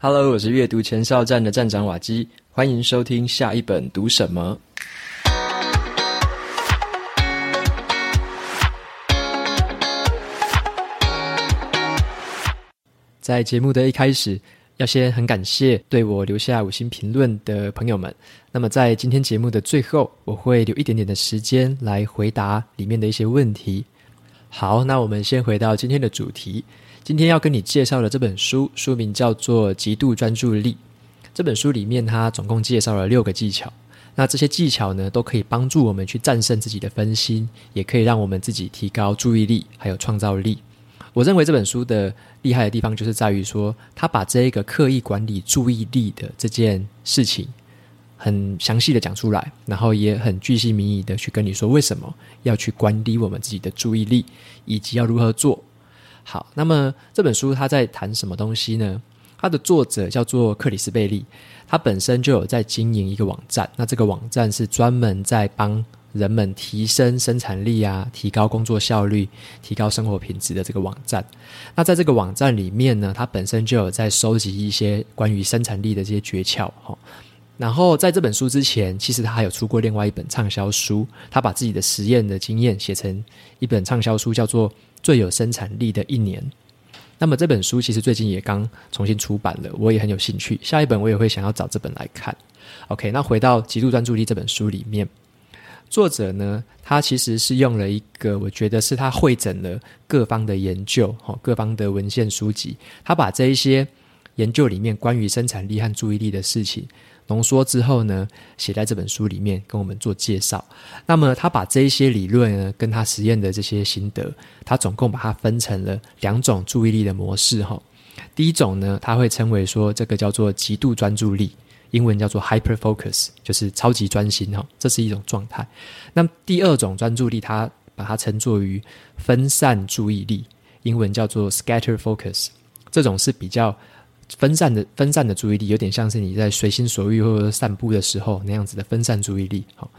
Hello，我是阅读前哨站的站长瓦基，欢迎收听下一本读什么。在节目的一开始，要先很感谢对我留下五星评论的朋友们。那么在今天节目的最后，我会留一点点的时间来回答里面的一些问题。好，那我们先回到今天的主题。今天要跟你介绍的这本书，书名叫做《极度专注力》。这本书里面，它总共介绍了六个技巧。那这些技巧呢，都可以帮助我们去战胜自己的分心，也可以让我们自己提高注意力，还有创造力。我认为这本书的厉害的地方，就是在于说，它把这一个刻意管理注意力的这件事情，很详细的讲出来，然后也很具细靡遗的去跟你说，为什么要去管理我们自己的注意力，以及要如何做。好，那么这本书他在谈什么东西呢？它的作者叫做克里斯贝利，他本身就有在经营一个网站，那这个网站是专门在帮人们提升生产力啊，提高工作效率，提高生活品质的这个网站。那在这个网站里面呢，他本身就有在收集一些关于生产力的这些诀窍哈。然后在这本书之前，其实他还有出过另外一本畅销书，他把自己的实验的经验写成一本畅销书，叫做。最有生产力的一年。那么这本书其实最近也刚重新出版了，我也很有兴趣。下一本我也会想要找这本来看。OK，那回到《极度专注力》这本书里面，作者呢，他其实是用了一个，我觉得是他汇整了各方的研究，各方的文献书籍，他把这一些研究里面关于生产力和注意力的事情。浓缩之后呢，写在这本书里面跟我们做介绍。那么他把这一些理论呢，跟他实验的这些心得，他总共把它分成了两种注意力的模式哈。第一种呢，他会称为说这个叫做极度专注力，英文叫做 hyper focus，就是超级专心哈，这是一种状态。那么第二种专注力，他把它称作于分散注意力，英文叫做 scatter focus，这种是比较。分散的分散的注意力，有点像是你在随心所欲或者散步的时候那样子的分散注意力。好，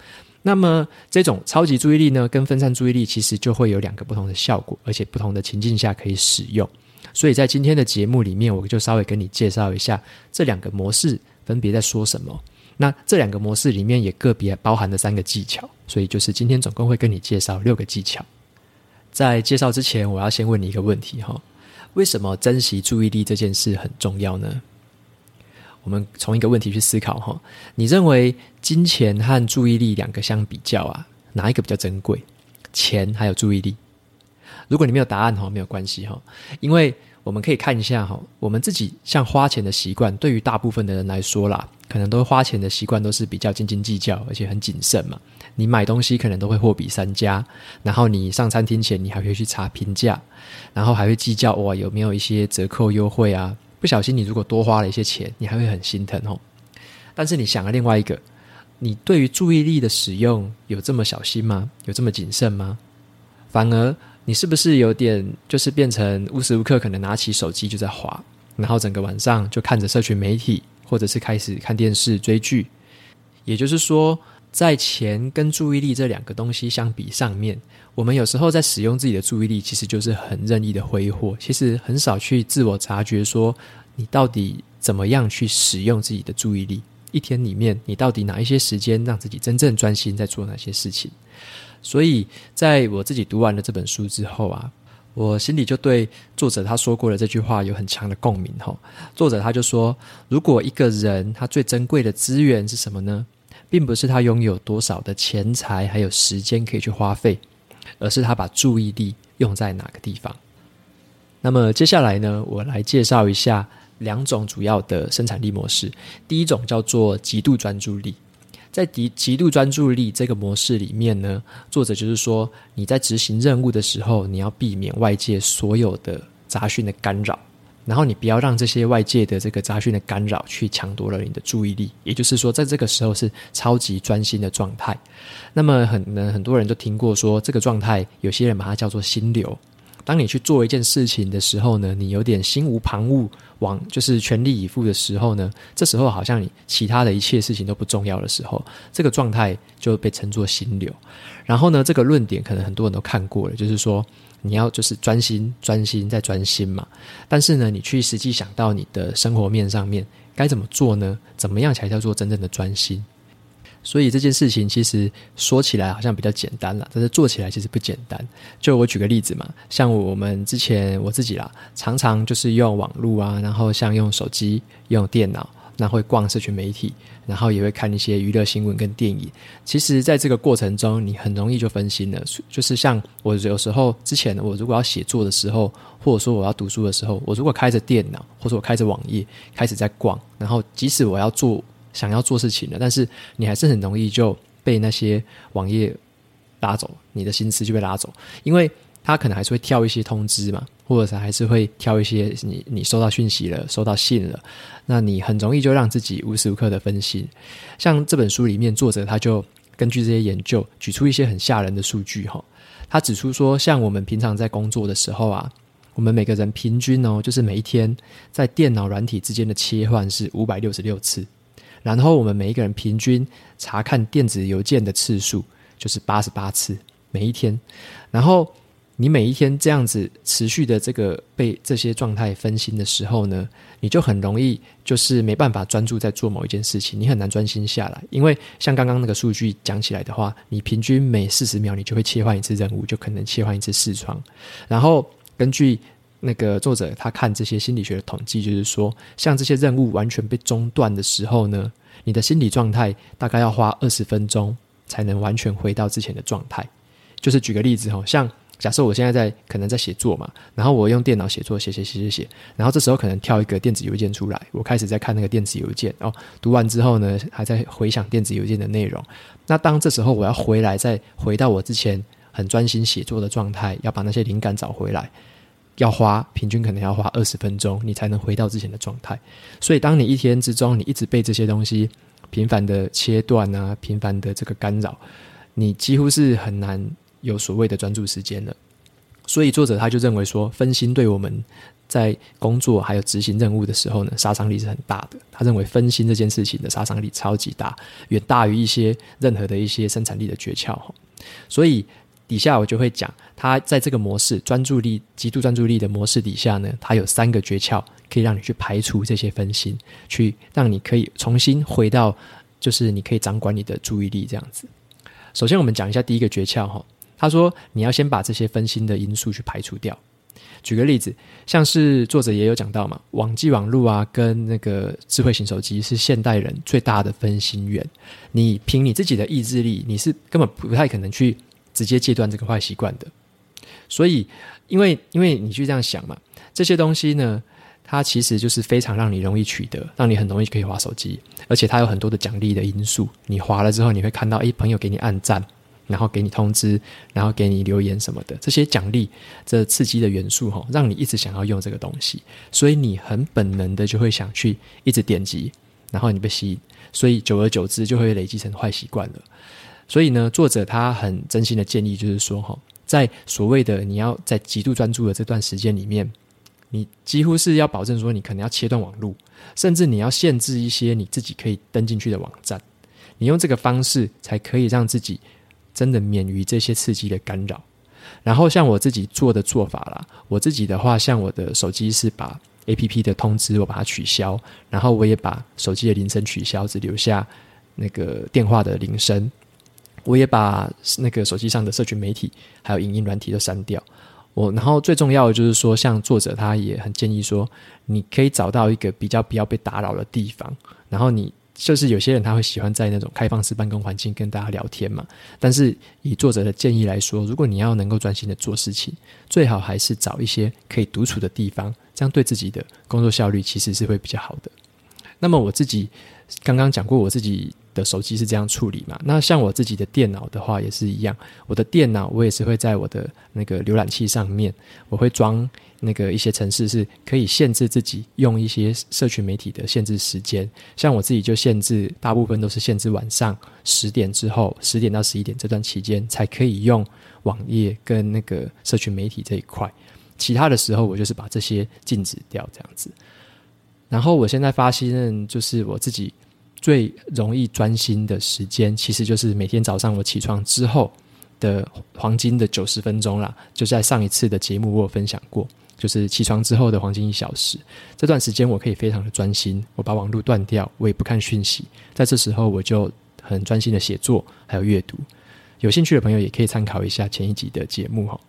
那么这种超级注意力呢，跟分散注意力其实就会有两个不同的效果，而且不同的情境下可以使用。所以在今天的节目里面，我就稍微跟你介绍一下这两个模式分别在说什么。那这两个模式里面也个别包含了三个技巧，所以就是今天总共会跟你介绍六个技巧。在介绍之前，我要先问你一个问题哈。为什么珍惜注意力这件事很重要呢？我们从一个问题去思考哈，你认为金钱和注意力两个相比较啊，哪一个比较珍贵？钱还有注意力？如果你没有答案哈，没有关系哈，因为我们可以看一下哈，我们自己像花钱的习惯，对于大部分的人来说啦，可能都花钱的习惯都是比较斤斤计较，而且很谨慎嘛。你买东西可能都会货比三家，然后你上餐厅前你还会去查评价，然后还会计较哇有没有一些折扣优惠啊。不小心你如果多花了一些钱，你还会很心疼哦。但是你想了另外一个，你对于注意力的使用有这么小心吗？有这么谨慎吗？反而你是不是有点就是变成无时无刻可能拿起手机就在滑，然后整个晚上就看着社群媒体，或者是开始看电视追剧？也就是说。在钱跟注意力这两个东西相比上面，我们有时候在使用自己的注意力，其实就是很任意的挥霍，其实很少去自我察觉，说你到底怎么样去使用自己的注意力。一天里面，你到底哪一些时间让自己真正专心在做哪些事情？所以，在我自己读完了这本书之后啊，我心里就对作者他说过的这句话有很强的共鸣。吼，作者他就说，如果一个人他最珍贵的资源是什么呢？并不是他拥有多少的钱财，还有时间可以去花费，而是他把注意力用在哪个地方。那么接下来呢，我来介绍一下两种主要的生产力模式。第一种叫做极度专注力，在极极度专注力这个模式里面呢，作者就是说，你在执行任务的时候，你要避免外界所有的杂讯的干扰。然后你不要让这些外界的这个杂讯的干扰去抢夺了你的注意力，也就是说，在这个时候是超级专心的状态。那么很很多人都听过说这个状态，有些人把它叫做心流。当你去做一件事情的时候呢，你有点心无旁骛，往就是全力以赴的时候呢，这时候好像你其他的一切事情都不重要的时候，这个状态就被称作心流。然后呢，这个论点可能很多人都看过了，就是说你要就是专心、专心再专心嘛。但是呢，你去实际想到你的生活面上面该怎么做呢？怎么样才叫做真正的专心？所以这件事情其实说起来好像比较简单了，但是做起来其实不简单。就我举个例子嘛，像我们之前我自己啦，常常就是用网络啊，然后像用手机、用电脑，那会逛社群媒体，然后也会看一些娱乐新闻跟电影。其实，在这个过程中，你很容易就分心了。就是像我有时候之前，我如果要写作的时候，或者说我要读书的时候，我如果开着电脑，或者我开着网页开始在逛，然后即使我要做。想要做事情了，但是你还是很容易就被那些网页拉走，你的心思就被拉走，因为他可能还是会跳一些通知嘛，或者是还是会跳一些你你收到讯息了，收到信了，那你很容易就让自己无时无刻的分心。像这本书里面作者他就根据这些研究举出一些很吓人的数据哈，他指出说，像我们平常在工作的时候啊，我们每个人平均哦，就是每一天在电脑软体之间的切换是五百六十六次。然后我们每一个人平均查看电子邮件的次数就是八十八次每一天。然后你每一天这样子持续的这个被这些状态分心的时候呢，你就很容易就是没办法专注在做某一件事情，你很难专心下来。因为像刚刚那个数据讲起来的话，你平均每四十秒你就会切换一次任务，就可能切换一次视窗。然后根据那个作者他看这些心理学的统计，就是说，像这些任务完全被中断的时候呢，你的心理状态大概要花二十分钟才能完全回到之前的状态。就是举个例子哈，像假设我现在在可能在写作嘛，然后我用电脑写作，写写写写写，然后这时候可能跳一个电子邮件出来，我开始在看那个电子邮件哦，读完之后呢，还在回想电子邮件的内容。那当这时候我要回来，再回到我之前很专心写作的状态，要把那些灵感找回来。要花平均可能要花二十分钟，你才能回到之前的状态。所以，当你一天之中你一直被这些东西频繁的切断啊，频繁的这个干扰，你几乎是很难有所谓的专注时间了。所以，作者他就认为说，分心对我们在工作还有执行任务的时候呢，杀伤力是很大的。他认为分心这件事情的杀伤力超级大，远大于一些任何的一些生产力的诀窍。所以。底下我就会讲，他在这个模式专注力、极度专注力的模式底下呢，他有三个诀窍，可以让你去排除这些分心，去让你可以重新回到，就是你可以掌管你的注意力这样子。首先，我们讲一下第一个诀窍哈，他说你要先把这些分心的因素去排除掉。举个例子，像是作者也有讲到嘛，网际网路啊，跟那个智慧型手机是现代人最大的分心源。你凭你自己的意志力，你是根本不太可能去。直接戒断这个坏习惯的，所以，因为因为你去这样想嘛，这些东西呢，它其实就是非常让你容易取得，让你很容易可以滑手机，而且它有很多的奖励的因素。你滑了之后，你会看到，诶，朋友给你按赞，然后给你通知，然后给你留言什么的，这些奖励这刺激的元素，哈，让你一直想要用这个东西，所以你很本能的就会想去一直点击，然后你被吸引，所以久而久之就会累积成坏习惯了。所以呢，作者他很真心的建议就是说，哈，在所谓的你要在极度专注的这段时间里面，你几乎是要保证说，你可能要切断网络，甚至你要限制一些你自己可以登进去的网站，你用这个方式才可以让自己真的免于这些刺激的干扰。然后像我自己做的做法啦，我自己的话，像我的手机是把 APP 的通知我把它取消，然后我也把手机的铃声取消，只留下那个电话的铃声。我也把那个手机上的社群媒体还有影音软体都删掉。我然后最重要的就是说，像作者他也很建议说，你可以找到一个比较不要被打扰的地方。然后你就是有些人他会喜欢在那种开放式办公环境跟大家聊天嘛。但是以作者的建议来说，如果你要能够专心的做事情，最好还是找一些可以独处的地方，这样对自己的工作效率其实是会比较好的。那么我自己刚刚讲过，我自己。手机是这样处理嘛？那像我自己的电脑的话也是一样，我的电脑我也是会在我的那个浏览器上面，我会装那个一些程式，是可以限制自己用一些社群媒体的限制时间。像我自己就限制，大部分都是限制晚上十点之后，十点到十一点这段期间才可以用网页跟那个社群媒体这一块。其他的时候我就是把这些禁止掉这样子。然后我现在发现，就是我自己最容易专心的时间，其实就是每天早上我起床之后的黄金的九十分钟啦。就在上一次的节目我有分享过，就是起床之后的黄金一小时，这段时间我可以非常的专心，我把网络断掉，我也不看讯息，在这时候我就很专心的写作还有阅读。有兴趣的朋友也可以参考一下前一集的节目哈。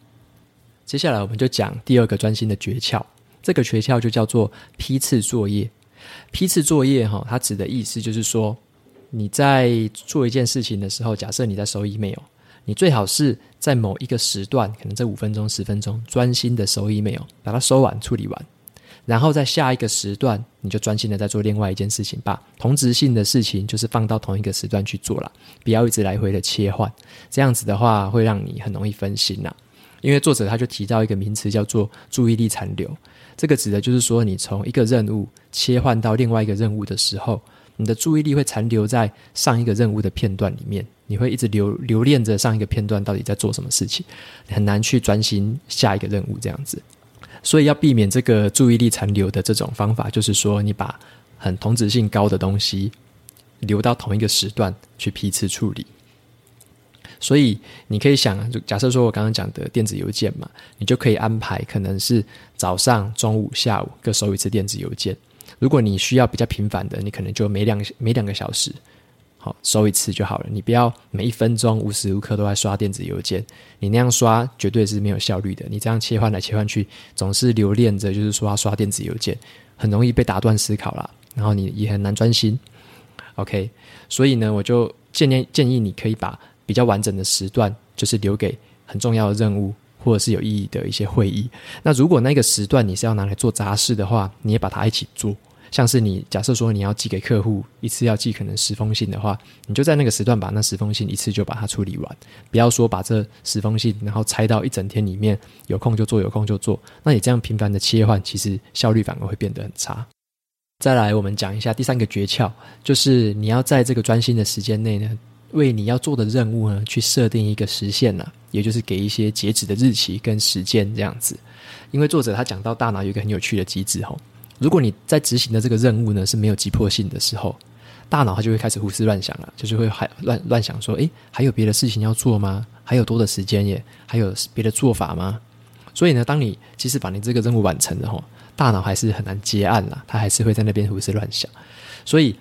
接下来我们就讲第二个专心的诀窍。这个诀窍就叫做批次作业。批次作业，哈，它指的意思就是说，你在做一件事情的时候，假设你在收 email，你最好是在某一个时段，可能这五分钟、十分钟，专心的收 email，把它收完、处理完，然后在下一个时段，你就专心的在做另外一件事情，把同质性的事情就是放到同一个时段去做了，不要一直来回的切换，这样子的话会让你很容易分心呐。因为作者他就提到一个名词叫做注意力残留。这个指的就是说，你从一个任务切换到另外一个任务的时候，你的注意力会残留在上一个任务的片段里面，你会一直留留恋着上一个片段到底在做什么事情，很难去专心下一个任务这样子。所以要避免这个注意力残留的这种方法，就是说你把很同质性高的东西留到同一个时段去批次处理。所以你可以想，就假设说我刚刚讲的电子邮件嘛，你就可以安排可能是早上、中午、下午各收一次电子邮件。如果你需要比较频繁的，你可能就每两每两个小时，好收一次就好了。你不要每一分钟无时无刻都在刷电子邮件，你那样刷绝对是没有效率的。你这样切换来切换去，总是留恋着就是说要刷电子邮件，很容易被打断思考啦，然后你也很难专心。OK，所以呢，我就建议建议你可以把比较完整的时段，就是留给很重要的任务或者是有意义的一些会议。那如果那个时段你是要拿来做杂事的话，你也把它一起做。像是你假设说你要寄给客户，一次要寄可能十封信的话，你就在那个时段把那十封信一次就把它处理完。不要说把这十封信然后拆到一整天里面，有空就做，有空就做。那你这样频繁的切换，其实效率反而会变得很差。再来，我们讲一下第三个诀窍，就是你要在这个专心的时间内呢。为你要做的任务呢，去设定一个时限呢，也就是给一些截止的日期跟时间这样子。因为作者他讲到大脑有一个很有趣的机制吼，如果你在执行的这个任务呢是没有急迫性的时候，大脑它就会开始胡思乱想了，就是会还乱乱想说，诶，还有别的事情要做吗？还有多的时间耶？还有别的做法吗？所以呢，当你其实把你这个任务完成了吼，大脑还是很难结案啦，它还是会在那边胡思乱想，所以。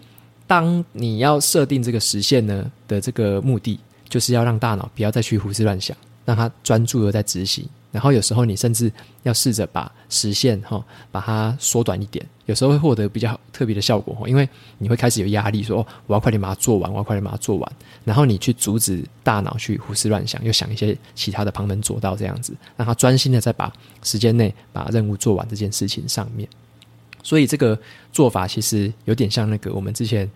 当你要设定这个时限呢的这个目的，就是要让大脑不要再去胡思乱想，让它专注的在执行。然后有时候你甚至要试着把时限哈，把它缩短一点，有时候会获得比较特别的效果。因为你会开始有压力说，说我要快点把它做完，我要快点把它做完。然后你去阻止大脑去胡思乱想，又想一些其他的旁门左道，这样子让它专心的在把时间内把任务做完这件事情上面。所以这个做法其实有点像那个我们之前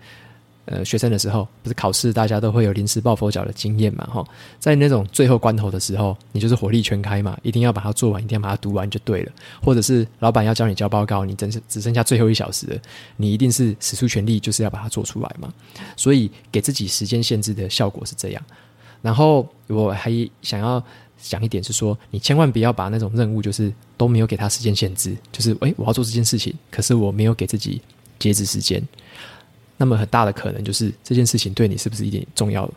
呃学生的时候，不是考试大家都会有临时抱佛脚的经验嘛？哈，在那种最后关头的时候，你就是火力全开嘛，一定要把它做完，一定要把它读完就对了。或者是老板要教你交报告，你真是只剩下最后一小时了，你一定是使出全力，就是要把它做出来嘛。所以给自己时间限制的效果是这样。然后我还想要。讲一点是说，你千万不要把那种任务，就是都没有给他时间限制，就是诶，我要做这件事情，可是我没有给自己截止时间，那么很大的可能就是这件事情对你是不是一点重要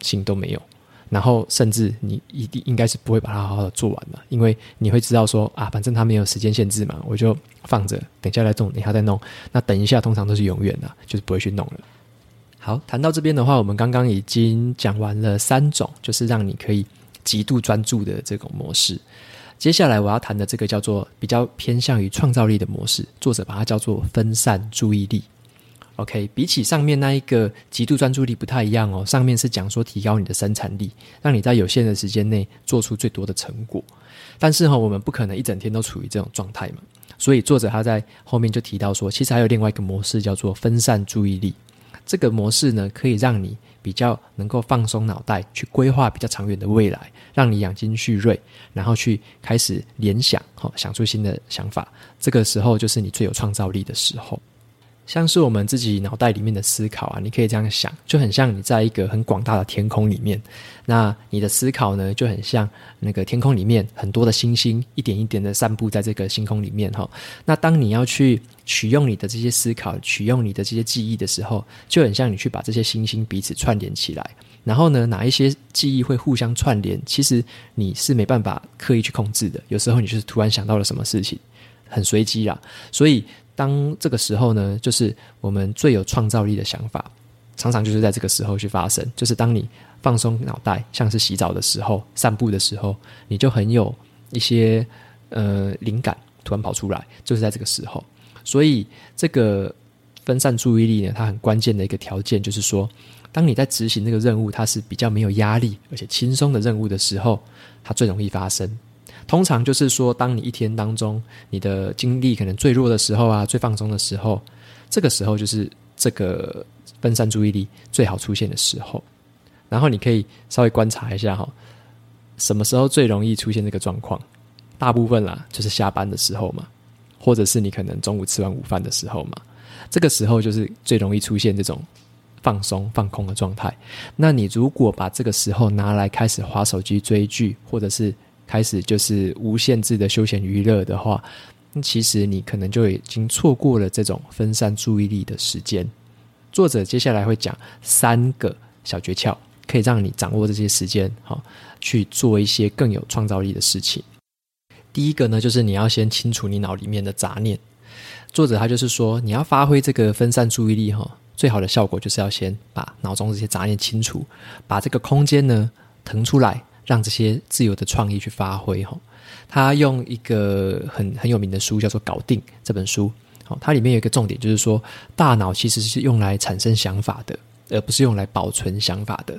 性都没有，然后甚至你一定应该是不会把它好好的做完的，因为你会知道说啊，反正他没有时间限制嘛，我就放着，等下来弄，等下再弄，那等一下通常都是永远的，就是不会去弄了。好，谈到这边的话，我们刚刚已经讲完了三种，就是让你可以。极度专注的这种模式，接下来我要谈的这个叫做比较偏向于创造力的模式，作者把它叫做分散注意力。OK，比起上面那一个极度专注力不太一样哦，上面是讲说提高你的生产力，让你在有限的时间内做出最多的成果。但是哈，我们不可能一整天都处于这种状态嘛，所以作者他在后面就提到说，其实还有另外一个模式叫做分散注意力。这个模式呢，可以让你比较能够放松脑袋，去规划比较长远的未来，让你养精蓄锐，然后去开始联想，好，想出新的想法。这个时候就是你最有创造力的时候。像是我们自己脑袋里面的思考啊，你可以这样想，就很像你在一个很广大的天空里面，那你的思考呢，就很像那个天空里面很多的星星，一点一点的散布在这个星空里面哈。那当你要去取用你的这些思考，取用你的这些记忆的时候，就很像你去把这些星星彼此串联起来，然后呢，哪一些记忆会互相串联，其实你是没办法刻意去控制的，有时候你就是突然想到了什么事情，很随机啦，所以。当这个时候呢，就是我们最有创造力的想法，常常就是在这个时候去发生。就是当你放松脑袋，像是洗澡的时候、散步的时候，你就很有一些呃灵感突然跑出来，就是在这个时候。所以这个分散注意力呢，它很关键的一个条件就是说，当你在执行这个任务，它是比较没有压力而且轻松的任务的时候，它最容易发生。通常就是说，当你一天当中你的精力可能最弱的时候啊，最放松的时候，这个时候就是这个分散注意力最好出现的时候。然后你可以稍微观察一下哈，什么时候最容易出现这个状况？大部分啦，就是下班的时候嘛，或者是你可能中午吃完午饭的时候嘛，这个时候就是最容易出现这种放松放空的状态。那你如果把这个时候拿来开始划手机追剧，或者是开始就是无限制的休闲娱乐的话，那其实你可能就已经错过了这种分散注意力的时间。作者接下来会讲三个小诀窍，可以让你掌握这些时间，好去做一些更有创造力的事情。第一个呢，就是你要先清除你脑里面的杂念。作者他就是说，你要发挥这个分散注意力，哈，最好的效果就是要先把脑中这些杂念清除，把这个空间呢腾出来。让这些自由的创意去发挥哈，他用一个很很有名的书叫做《搞定》这本书，好，它里面有一个重点就是说，大脑其实是用来产生想法的，而不是用来保存想法的。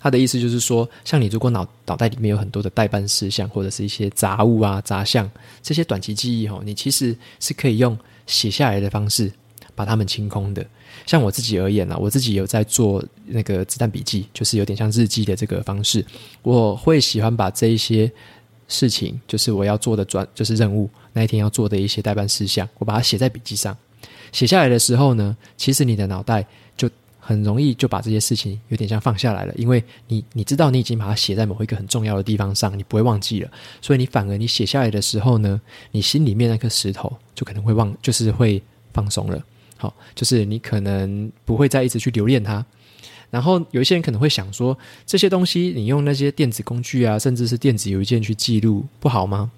他的意思就是说，像你如果脑脑袋里面有很多的待办事项或者是一些杂物啊杂项，这些短期记忆哈，你其实是可以用写下来的方式把它们清空的。像我自己而言呢，我自己有在做那个子弹笔记，就是有点像日记的这个方式。我会喜欢把这一些事情，就是我要做的专，就是任务那一天要做的一些待办事项，我把它写在笔记上。写下来的时候呢，其实你的脑袋就很容易就把这些事情有点像放下来了，因为你你知道你已经把它写在某一个很重要的地方上，你不会忘记了。所以你反而你写下来的时候呢，你心里面那颗石头就可能会忘，就是会放松了。好，就是你可能不会再一直去留恋它。然后有一些人可能会想说，这些东西你用那些电子工具啊，甚至是电子邮件去记录，不好吗？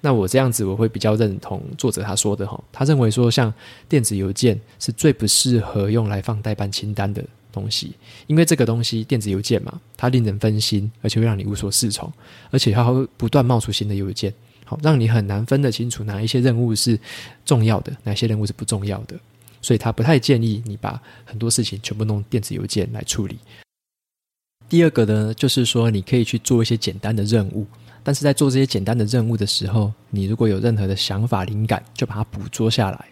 那我这样子我会比较认同作者他说的哈，他认为说像电子邮件是最不适合用来放代办清单的东西，因为这个东西电子邮件嘛，它令人分心，而且会让你无所适从，而且它会不断冒出新的邮件，好，让你很难分得清楚哪一些任务是重要的，哪些任务是不重要的。所以他不太建议你把很多事情全部弄电子邮件来处理。第二个呢，就是说你可以去做一些简单的任务，但是在做这些简单的任务的时候，你如果有任何的想法、灵感，就把它捕捉下来。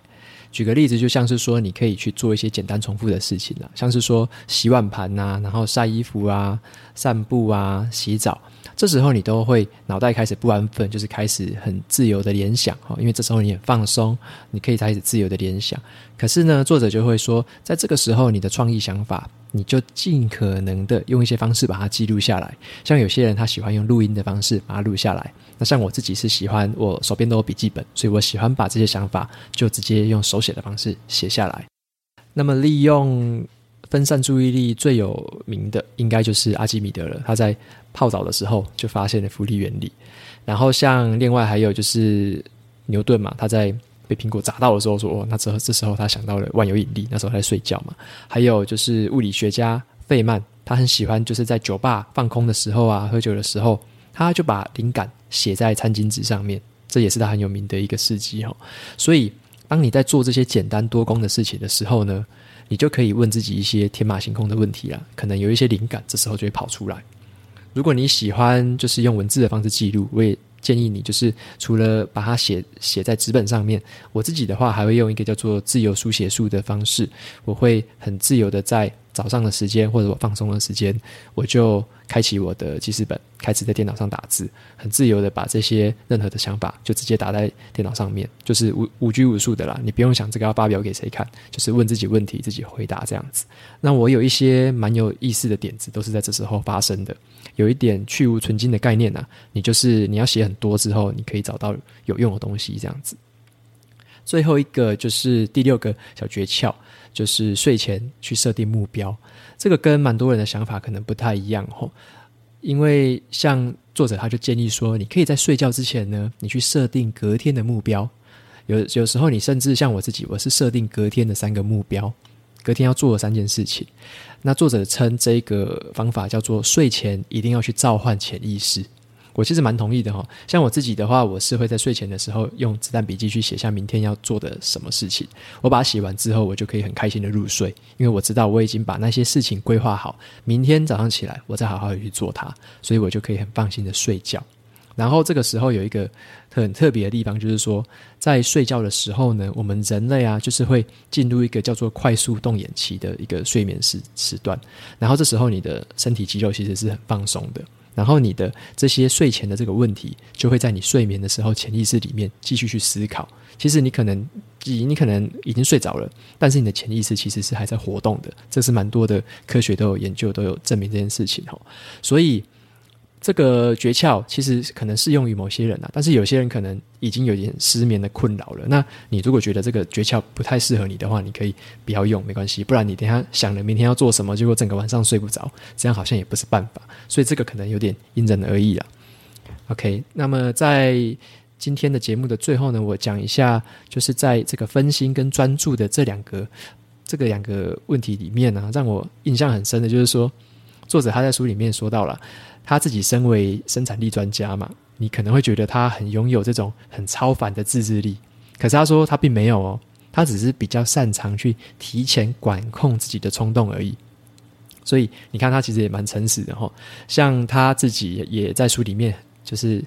举个例子，就像是说你可以去做一些简单重复的事情了，像是说洗碗盘呐，然后晒衣服啊、散步啊、洗澡。这时候你都会脑袋开始不安分，就是开始很自由的联想哈，因为这时候你很放松，你可以开始自由的联想。可是呢，作者就会说，在这个时候你的创意想法，你就尽可能的用一些方式把它记录下来。像有些人他喜欢用录音的方式把它录下来，那像我自己是喜欢我手边都有笔记本，所以我喜欢把这些想法就直接用手写的方式写下来。那么利用。分散注意力最有名的应该就是阿基米德了。他在泡澡的时候就发现了浮力原理。然后像另外还有就是牛顿嘛，他在被苹果砸到的时候说：“哦，那这这时候他想到了万有引力。”那时候他在睡觉嘛。还有就是物理学家费曼，他很喜欢就是在酒吧放空的时候啊，喝酒的时候，他就把灵感写在餐巾纸上面。这也是他很有名的一个事迹哈。所以，当你在做这些简单多工的事情的时候呢，你就可以问自己一些天马行空的问题啦，可能有一些灵感，这时候就会跑出来。如果你喜欢就是用文字的方式记录，我也建议你就是除了把它写写在纸本上面，我自己的话还会用一个叫做自由书写术的方式，我会很自由的在早上的时间或者我放松的时间，我就开启我的记事本，开始在电脑上打字，很自由的把这些任何的想法就直接打在电脑上面，就是无无拘无束的啦。你不用想这个要发表给谁看，就是问自己问题，自己回答这样子。那我有一些蛮有意思的点子，都是在这时候发生的。有一点去无存菁的概念呐、啊，你就是你要写很多之后，你可以找到有用的东西这样子。最后一个就是第六个小诀窍，就是睡前去设定目标。这个跟蛮多人的想法可能不太一样吼，因为像作者他就建议说，你可以在睡觉之前呢，你去设定隔天的目标。有有时候你甚至像我自己，我是设定隔天的三个目标，隔天要做的三件事情。那作者称这个方法叫做睡前一定要去召唤潜意识。我其实蛮同意的哈，像我自己的话，我是会在睡前的时候用子弹笔记去写下明天要做的什么事情。我把它写完之后，我就可以很开心的入睡，因为我知道我已经把那些事情规划好，明天早上起来我再好好的去做它，所以我就可以很放心的睡觉。然后这个时候有一个很特别的地方，就是说在睡觉的时候呢，我们人类啊，就是会进入一个叫做快速动眼期的一个睡眠时时段，然后这时候你的身体肌肉其实是很放松的。然后你的这些睡前的这个问题，就会在你睡眠的时候潜意识里面继续去思考。其实你可能，你可能已经睡着了，但是你的潜意识其实是还在活动的。这是蛮多的科学都有研究，都有证明这件事情哈。所以。这个诀窍其实可能适用于某些人啊，但是有些人可能已经有点失眠的困扰了。那你如果觉得这个诀窍不太适合你的话，你可以不要用，没关系。不然你等下想了明天要做什么，结果整个晚上睡不着，这样好像也不是办法。所以这个可能有点因人而异了。OK，那么在今天的节目的最后呢，我讲一下，就是在这个分心跟专注的这两个这个两个问题里面呢、让我印象很深的就是说，作者他在书里面说到了。他自己身为生产力专家嘛，你可能会觉得他很拥有这种很超凡的自制力，可是他说他并没有哦，他只是比较擅长去提前管控自己的冲动而已。所以你看他其实也蛮诚实的哈，像他自己也在书里面就是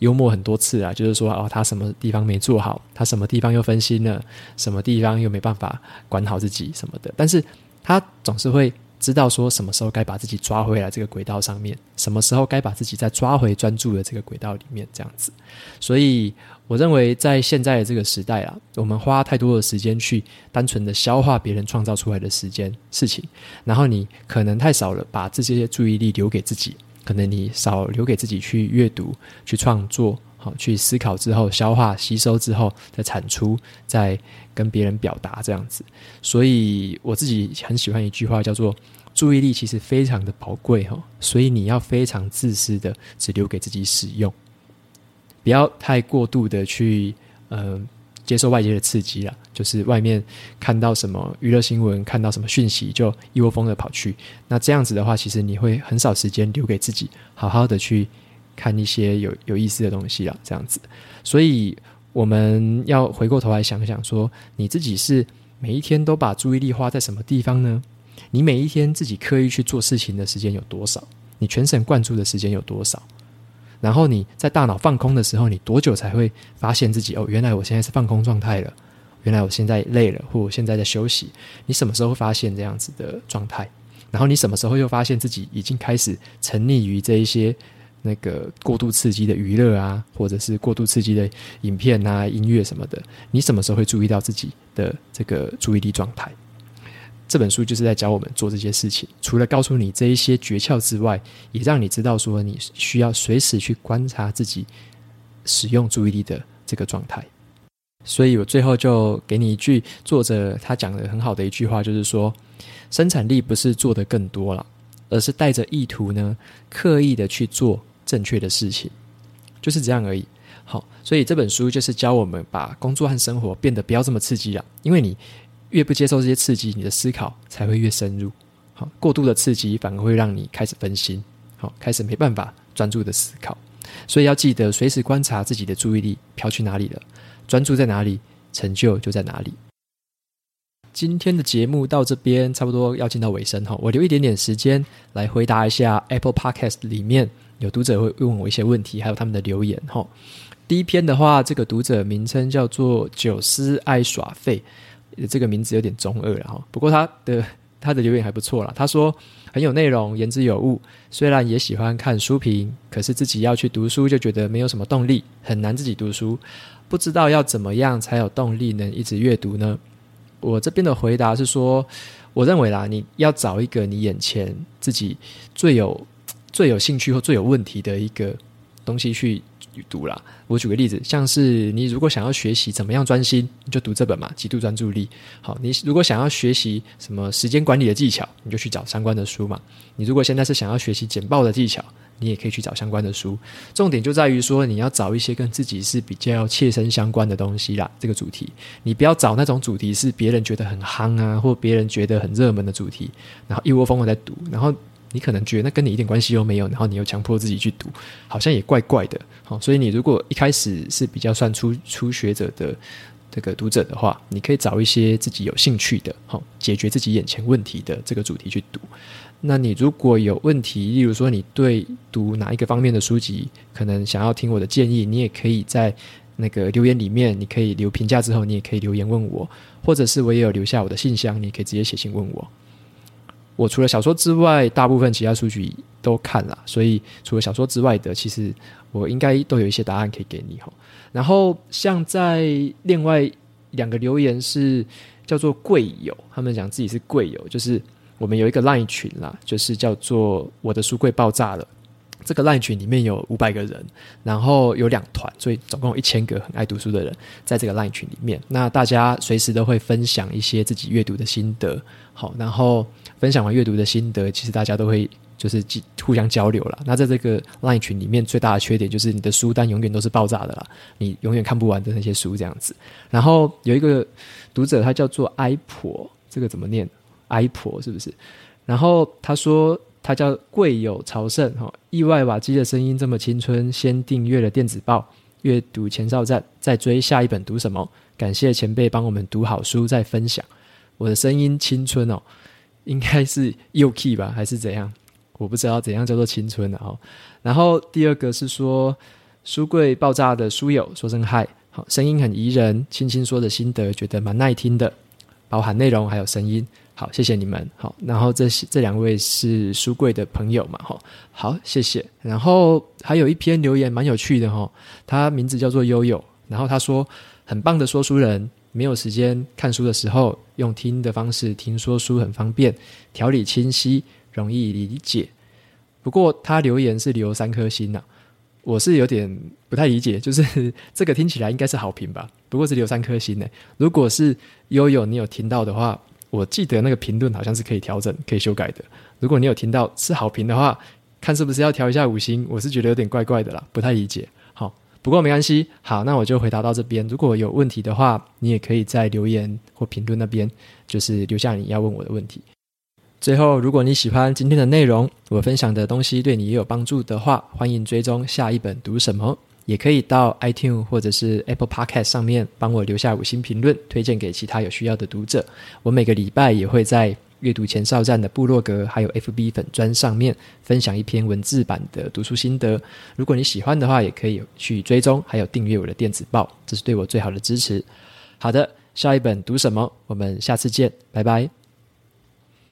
幽默很多次啊，就是说哦，他什么地方没做好，他什么地方又分心了，什么地方又没办法管好自己什么的，但是他总是会。知道说什么时候该把自己抓回来这个轨道上面，什么时候该把自己再抓回专注的这个轨道里面，这样子。所以我认为在现在的这个时代啊，我们花太多的时间去单纯的消化别人创造出来的时间事情，然后你可能太少了把这些注意力留给自己，可能你少留给自己去阅读、去创作。好，去思考之后，消化吸收之后，再产出，再跟别人表达这样子。所以我自己很喜欢一句话，叫做“注意力其实非常的宝贵哈”，所以你要非常自私的只留给自己使用，不要太过度的去呃接受外界的刺激了。就是外面看到什么娱乐新闻，看到什么讯息，就一窝蜂的跑去。那这样子的话，其实你会很少时间留给自己，好好的去。看一些有有意思的东西啊，这样子，所以我们要回过头来想想，说你自己是每一天都把注意力花在什么地方呢？你每一天自己刻意去做事情的时间有多少？你全神贯注的时间有多少？然后你在大脑放空的时候，你多久才会发现自己哦，原来我现在是放空状态了，原来我现在累了，或我现在在休息。你什么时候会发现这样子的状态？然后你什么时候又发现自己已经开始沉溺于这一些？那个过度刺激的娱乐啊，或者是过度刺激的影片啊、音乐什么的，你什么时候会注意到自己的这个注意力状态？这本书就是在教我们做这些事情。除了告诉你这一些诀窍之外，也让你知道说你需要随时去观察自己使用注意力的这个状态。所以我最后就给你一句作者他讲的很好的一句话，就是说，生产力不是做的更多了，而是带着意图呢，刻意的去做。正确的事情就是这样而已。好，所以这本书就是教我们把工作和生活变得不要这么刺激了。因为你越不接受这些刺激，你的思考才会越深入。好，过度的刺激反而会让你开始分心，好，开始没办法专注的思考。所以要记得随时观察自己的注意力飘去哪里了，专注在哪里，成就就在哪里。今天的节目到这边差不多要进到尾声哈，我留一点点时间来回答一下 Apple Podcast 里面。有读者会问我一些问题，还有他们的留言哈。第一篇的话，这个读者名称叫做“九思爱耍废”，这个名字有点中二了哈。不过他的他的留言还不错啦。他说很有内容，言之有物。虽然也喜欢看书评，可是自己要去读书就觉得没有什么动力，很难自己读书。不知道要怎么样才有动力能一直阅读呢？我这边的回答是说，我认为啦，你要找一个你眼前自己最有最有兴趣或最有问题的一个东西去。读啦，我举个例子，像是你如果想要学习怎么样专心，你就读这本嘛，《极度专注力》。好，你如果想要学习什么时间管理的技巧，你就去找相关的书嘛。你如果现在是想要学习简报的技巧，你也可以去找相关的书。重点就在于说，你要找一些跟自己是比较切身相关的东西啦。这个主题，你不要找那种主题是别人觉得很夯啊，或别人觉得很热门的主题，然后一窝蜂的在读，然后。你可能觉得那跟你一点关系都没有，然后你又强迫自己去读，好像也怪怪的。好，所以你如果一开始是比较算初初学者的这个读者的话，你可以找一些自己有兴趣的，好，解决自己眼前问题的这个主题去读。那你如果有问题，例如说你对读哪一个方面的书籍，可能想要听我的建议，你也可以在那个留言里面，你可以留评价之后，你也可以留言问我，或者是我也有留下我的信箱，你可以直接写信问我。我除了小说之外，大部分其他书籍都看了，所以除了小说之外的，其实我应该都有一些答案可以给你哈。然后像在另外两个留言是叫做贵友，他们讲自己是贵友，就是我们有一个烂群啦，就是叫做我的书柜爆炸了。这个烂群里面有五百个人，然后有两团，所以总共有一千个很爱读书的人在这个烂群里面。那大家随时都会分享一些自己阅读的心得，好，然后。分享完阅读的心得，其实大家都会就是互相交流了。那在这个 LINE 群里面，最大的缺点就是你的书单永远都是爆炸的啦，你永远看不完的那些书这样子。然后有一个读者，他叫做艾婆，这个怎么念？艾婆是不是？然后他说他叫贵友朝圣哈，意外瓦基的声音这么青春，先订阅了电子报，阅读前哨站，再追下一本读什么？感谢前辈帮我们读好书再分享，我的声音青春哦。应该是幼 key 吧，还是怎样？我不知道怎样叫做青春的哦。然后第二个是说书柜爆炸的书友说声嗨，好，声音很宜人，轻轻说的心得觉得蛮耐听的，包含内容还有声音，好，谢谢你们。好，然后这这两位是书柜的朋友嘛，哈，好，谢谢。然后还有一篇留言蛮有趣的哈，他名字叫做悠悠，然后他说很棒的说书人。没有时间看书的时候，用听的方式听说书很方便，条理清晰，容易理解。不过他留言是留三颗星呐、我是有点不太理解，就是这个听起来应该是好评吧？不过是留三颗星呢。如果是悠悠你有听到的话，我记得那个评论好像是可以调整、可以修改的。如果你有听到是好评的话，看是不是要调一下五星？我是觉得有点怪怪的啦，不太理解。不过没关系，好，那我就回答到这边。如果有问题的话，你也可以在留言或评论那边，就是留下你要问我的问题。最后，如果你喜欢今天的内容，我分享的东西对你也有帮助的话，欢迎追踪下一本读什么，也可以到 iTunes 或者是 Apple Podcast 上面帮我留下五星评论，推荐给其他有需要的读者。我每个礼拜也会在。阅读前哨站的部落格，还有 FB 粉专上面分享一篇文字版的读书心得。如果你喜欢的话，也可以去追踪，还有订阅我的电子报，这是对我最好的支持。好的，下一本读什么？我们下次见，拜拜。